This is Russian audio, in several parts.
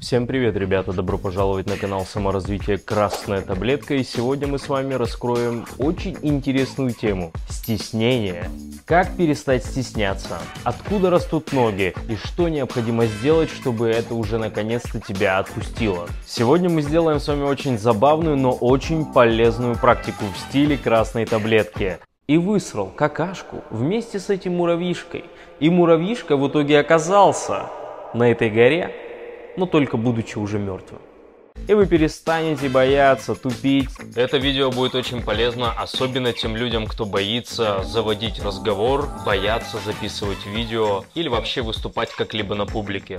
Всем привет, ребята! Добро пожаловать на канал саморазвития Красная Таблетка. И сегодня мы с вами раскроем очень интересную тему – стеснение. Как перестать стесняться? Откуда растут ноги? И что необходимо сделать, чтобы это уже наконец-то тебя отпустило? Сегодня мы сделаем с вами очень забавную, но очень полезную практику в стиле Красной Таблетки и высрал какашку вместе с этим муравьишкой. И муравьишка в итоге оказался на этой горе но только будучи уже мертвым. И вы перестанете бояться, тупить. Это видео будет очень полезно, особенно тем людям, кто боится заводить разговор, боятся записывать видео или вообще выступать как-либо на публике.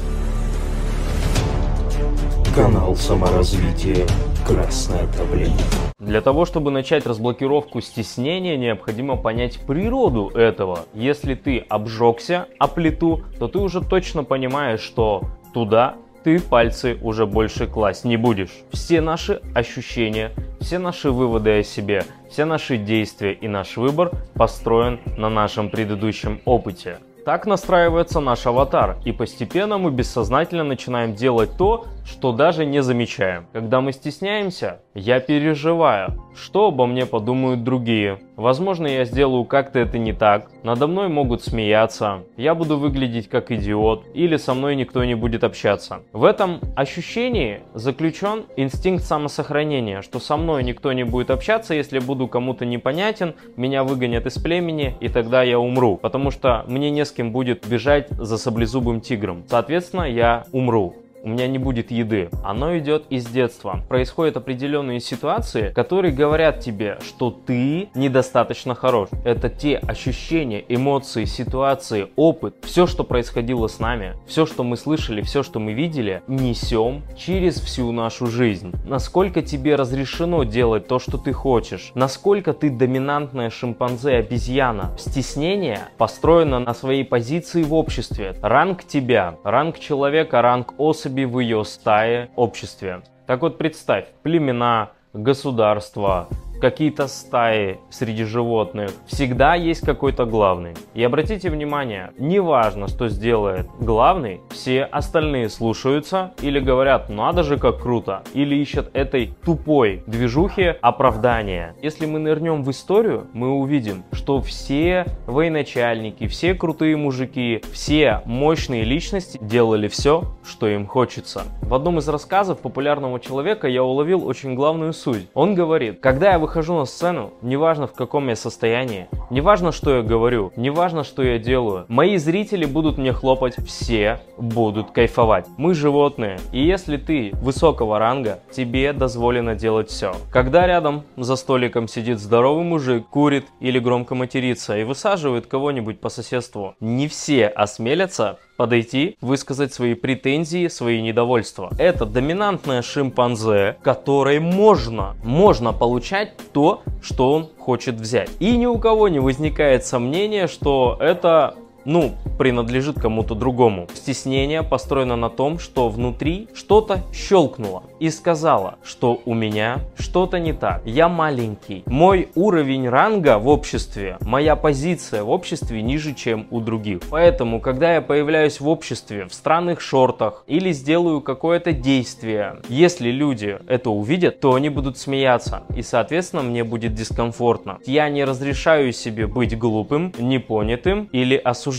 Канал саморазвития Красная таблетка. Для того, чтобы начать разблокировку стеснения, необходимо понять природу этого. Если ты обжегся о плиту, то ты уже точно понимаешь, что туда ты пальцы уже больше класть не будешь. Все наши ощущения, все наши выводы о себе, все наши действия и наш выбор построен на нашем предыдущем опыте. Так настраивается наш аватар, и постепенно мы бессознательно начинаем делать то, что даже не замечаем. Когда мы стесняемся, я переживаю, что обо мне подумают другие. Возможно, я сделаю как-то это не так, надо мной могут смеяться, я буду выглядеть как идиот, или со мной никто не будет общаться. В этом ощущении заключен инстинкт самосохранения, что со мной никто не будет общаться, если буду кому-то непонятен, меня выгонят из племени, и тогда я умру, потому что мне не с кем будет бежать за саблезубым тигром. Соответственно, я умру у меня не будет еды. Оно идет из детства. Происходят определенные ситуации, которые говорят тебе, что ты недостаточно хорош. Это те ощущения, эмоции, ситуации, опыт, все, что происходило с нами, все, что мы слышали, все, что мы видели, несем через всю нашу жизнь. Насколько тебе разрешено делать то, что ты хочешь, насколько ты доминантная шимпанзе обезьяна. Стеснение построено на своей позиции в обществе. Ранг тебя, ранг человека, ранг особи особи в ее стае, обществе. Так вот представь, племена, государства, какие-то стаи среди животных, всегда есть какой-то главный. И обратите внимание, неважно, что сделает главный, все остальные слушаются или говорят, надо же как круто, или ищут этой тупой движухи оправдания. Если мы нырнем в историю, мы увидим, что все военачальники, все крутые мужики, все мощные личности делали все, что им хочется. В одном из рассказов популярного человека я уловил очень главную суть. Он говорит, когда я выхожу на сцену, неважно в каком я состоянии, неважно что я говорю, неважно что я делаю, мои зрители будут мне хлопать, все будут кайфовать. Мы животные, и если ты высокого ранга, тебе дозволено делать все. Когда рядом за столиком сидит здоровый мужик, курит или громко матерится и высаживает кого-нибудь по соседству, не все осмелятся подойти, высказать свои претензии, свои недовольства. Это доминантная шимпанзе, которой можно, можно получать то, что он хочет взять. И ни у кого не возникает сомнения, что это ну, принадлежит кому-то другому. Стеснение построено на том, что внутри что-то щелкнуло и сказала, что у меня что-то не так. Я маленький. Мой уровень ранга в обществе, моя позиция в обществе ниже, чем у других. Поэтому, когда я появляюсь в обществе в странных шортах или сделаю какое-то действие, если люди это увидят, то они будут смеяться. И, соответственно, мне будет дискомфортно. Я не разрешаю себе быть глупым, непонятым или осужденным.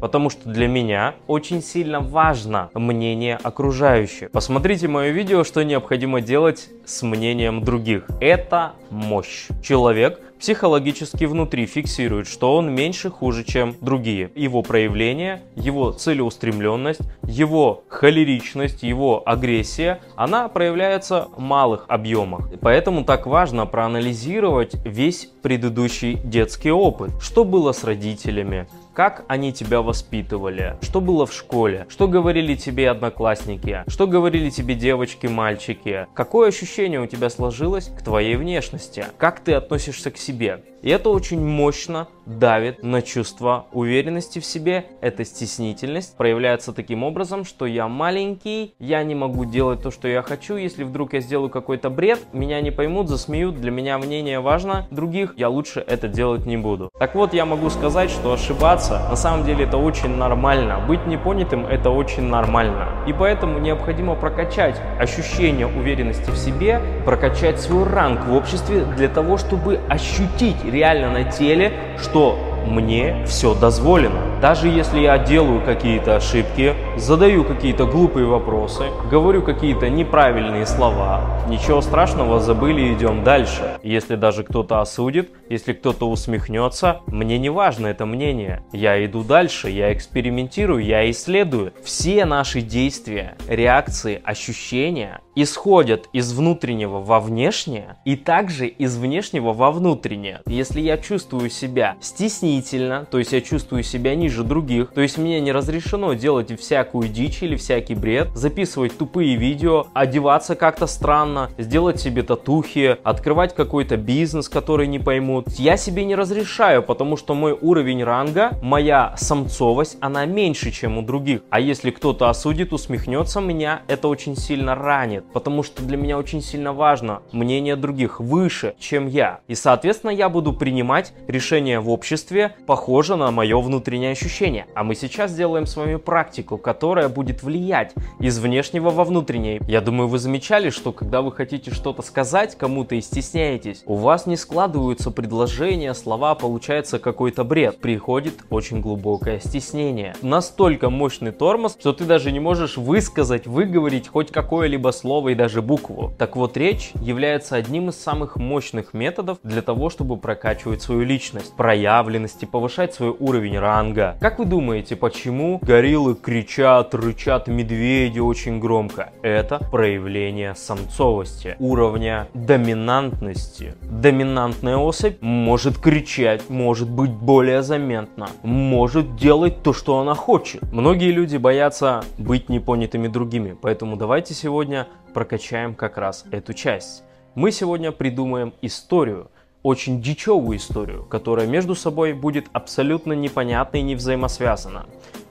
Потому что для меня очень сильно важно мнение окружающих. Посмотрите мое видео, что необходимо делать с мнением других. Это мощь. Человек психологически внутри фиксирует, что он меньше хуже, чем другие. Его проявление, его целеустремленность, его холеричность, его агрессия, она проявляется в малых объемах. Поэтому так важно проанализировать весь предыдущий детский опыт. Что было с родителями, как они тебя воспитывали, что было в школе, что говорили тебе одноклассники, что говорили тебе девочки, мальчики, какое ощущение у тебя сложилось к твоей внешности, как ты относишься к себе. И это очень мощно давит на чувство уверенности в себе. Эта стеснительность проявляется таким образом, что я маленький, я не могу делать то, что я хочу. Если вдруг я сделаю какой-то бред, меня не поймут, засмеют, для меня мнение важно других, я лучше это делать не буду. Так вот, я могу сказать, что ошибаться стесняться. На самом деле это очень нормально. Быть непонятым это очень нормально. И поэтому необходимо прокачать ощущение уверенности в себе, прокачать свой ранг в обществе для того, чтобы ощутить реально на теле, что мне все дозволено. Даже если я делаю какие-то ошибки, задаю какие-то глупые вопросы, говорю какие-то неправильные слова, ничего страшного, забыли, идем дальше. Если даже кто-то осудит, если кто-то усмехнется, мне не важно это мнение. Я иду дальше, я экспериментирую, я исследую. Все наши действия, реакции, ощущения исходят из внутреннего во внешнее и также из внешнего во внутреннее. Если я чувствую себя стеснительно, то есть я чувствую себя ниже других, то есть мне не разрешено делать всякую дичь или всякий бред, записывать тупые видео, одеваться как-то странно, сделать себе татухи, открывать какой-то бизнес, который не поймут. Я себе не разрешаю, потому что мой уровень ранга, моя самцовость, она меньше, чем у других. А если кто-то осудит, усмехнется, меня это очень сильно ранит потому что для меня очень сильно важно мнение других выше, чем я. И, соответственно, я буду принимать решения в обществе, похоже на мое внутреннее ощущение. А мы сейчас сделаем с вами практику, будет влиять из внешнего во внутреннее. Я думаю, вы замечали, что когда вы хотите что-то сказать кому-то и стесняетесь, у вас не складываются предложения, слова, получается какой-то бред. Приходит очень глубокое стеснение. Настолько мощный тормоз, что ты даже не можешь высказать, выговорить хоть какое-либо слово и даже букву. Так вот, речь является одним из самых мощных методов для того, чтобы прокачивать свою личность, проявленность и повышать свой уровень ранга. Как вы думаете, почему гориллы кричат, рычат медведи очень громко? Это проявление самцовости, уровня доминантности. Доминантная особь может кричать, может быть более заметна, может делать то, что она хочет. Многие люди боятся быть непонятыми другими, поэтому давайте сегодня прокачаем как раз эту часть. Мы сегодня придумаем историю, очень дичевую историю, которая между собой будет абсолютно непонятна и не взаимосвязана.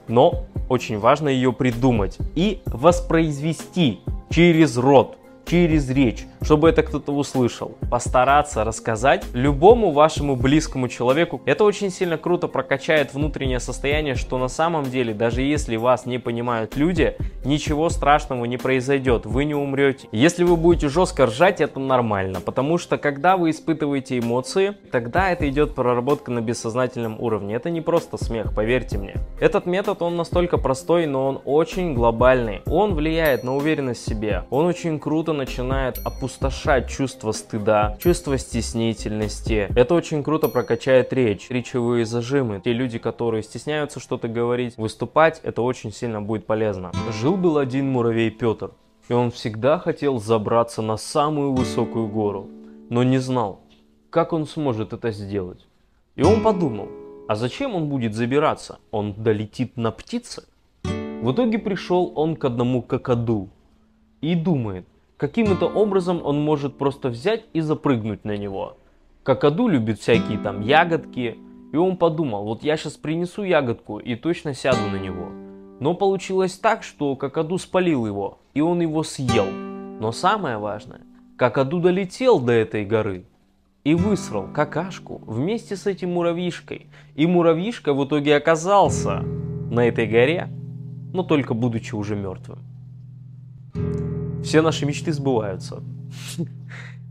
Но очень важно ее придумать и воспроизвести через рот через речь, чтобы это кто-то услышал. Постараться рассказать любому вашему близкому человеку. Это очень сильно круто прокачает внутреннее состояние, что на самом деле, даже если вас не понимают люди, ничего страшного не произойдет, вы не умрете. Если вы будете жестко ржать, это нормально, потому что когда вы испытываете эмоции, тогда это идет проработка на бессознательном уровне. Это не просто смех, поверьте мне. Этот метод, он настолько простой, но он очень глобальный. Он влияет на уверенность в себе, он очень круто начинает опустошать чувство стыда, чувство стеснительности. Это очень круто прокачает речь, речевые зажимы. Те люди, которые стесняются что-то говорить, выступать, это очень сильно будет полезно. Жил-был один муравей Петр, и он всегда хотел забраться на самую высокую гору, но не знал, как он сможет это сделать. И он подумал, а зачем он будет забираться? Он долетит на птице? В итоге пришел он к одному какаду и думает, каким-то образом он может просто взять и запрыгнуть на него. Какаду любит всякие там ягодки, и он подумал, вот я сейчас принесу ягодку и точно сяду на него. Но получилось так, что Какаду спалил его, и он его съел. Но самое важное, Какаду долетел до этой горы и высрал какашку вместе с этим муравьишкой. И муравьишка в итоге оказался на этой горе, но только будучи уже мертвым все наши мечты сбываются.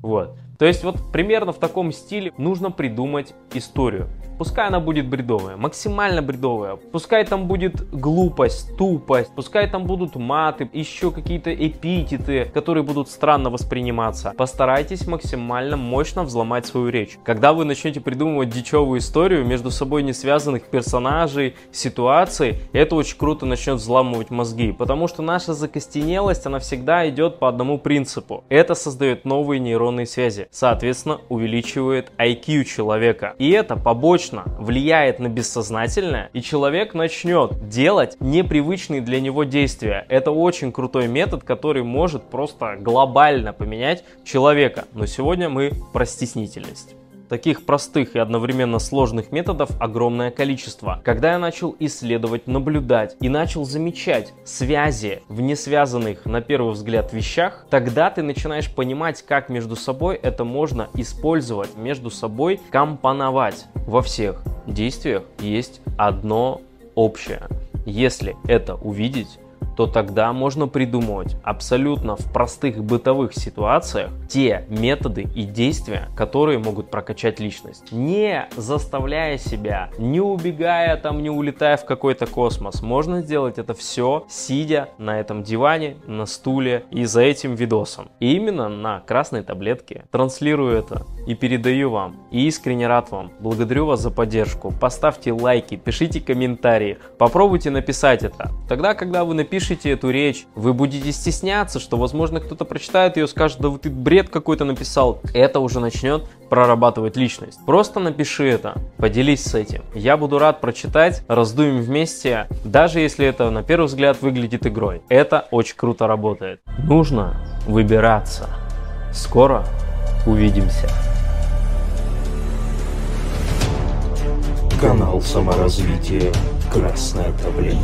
Вот. То есть вот примерно в таком стиле нужно придумать историю. Пускай она будет бредовая, максимально бредовая. Пускай там будет глупость, тупость, пускай там будут маты, еще какие-то эпитеты, которые будут странно восприниматься. Постарайтесь максимально мощно взломать свою речь. Когда вы начнете придумывать дичевую историю между собой не связанных персонажей, ситуаций, это очень круто начнет взламывать мозги. Потому что наша закостенелость, она всегда идет по одному принципу. Это создает новые нейронные связи. Соответственно, увеличивает IQ человека. И это побочно точно влияет на бессознательное, и человек начнет делать непривычные для него действия. Это очень крутой метод, который может просто глобально поменять человека. Но сегодня мы про стеснительность. Таких простых и одновременно сложных методов огромное количество. Когда я начал исследовать, наблюдать и начал замечать связи в несвязанных на первый взгляд вещах, тогда ты начинаешь понимать, как между собой это можно использовать, между собой компоновать. Во всех действиях есть одно общее. Если это увидеть, то тогда можно придумывать абсолютно в простых бытовых ситуациях те методы и действия, которые могут прокачать личность. Не заставляя себя, не убегая там, не улетая в какой-то космос. Можно сделать это все, сидя на этом диване, на стуле и за этим видосом. И именно на красной таблетке транслирую это и передаю вам. И искренне рад вам. Благодарю вас за поддержку. Поставьте лайки, пишите комментарии, попробуйте написать это. Тогда, когда вы напишете напишите эту речь, вы будете стесняться, что, возможно, кто-то прочитает ее, скажет, да ты бред какой-то написал. Это уже начнет прорабатывать личность. Просто напиши это, поделись с этим. Я буду рад прочитать, раздуем вместе, даже если это на первый взгляд выглядит игрой. Это очень круто работает. Нужно выбираться. Скоро увидимся. Канал саморазвития «Красное давление».